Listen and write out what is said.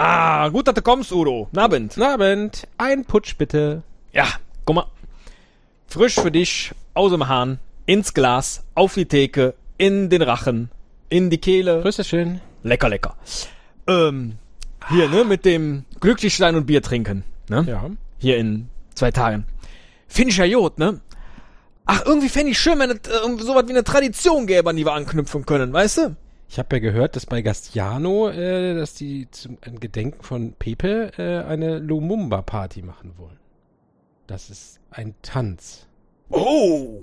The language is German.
Ah, gut, dass du kommst, Udo. Nabend. Guten Abend. Ein Putsch bitte. Ja, guck mal. Frisch für dich, aus dem Hahn, ins Glas, auf die Theke, in den Rachen, in die Kehle. Grüß dich schön. Lecker, lecker. Ähm, hier, ne, mit dem Glücklichsein und Bier trinken, ne? Ja. Hier in zwei Tagen. Find ich ja Jod, ne? Ach, irgendwie fände ich schön, wenn es äh, sowas wie eine Tradition gäbe, an die wir anknüpfen können, weißt du? Ich habe ja gehört, dass bei Gastiano, äh, dass die zum Gedenken von Pepe äh, eine Lumumba-Party machen wollen. Das ist ein Tanz. Oh!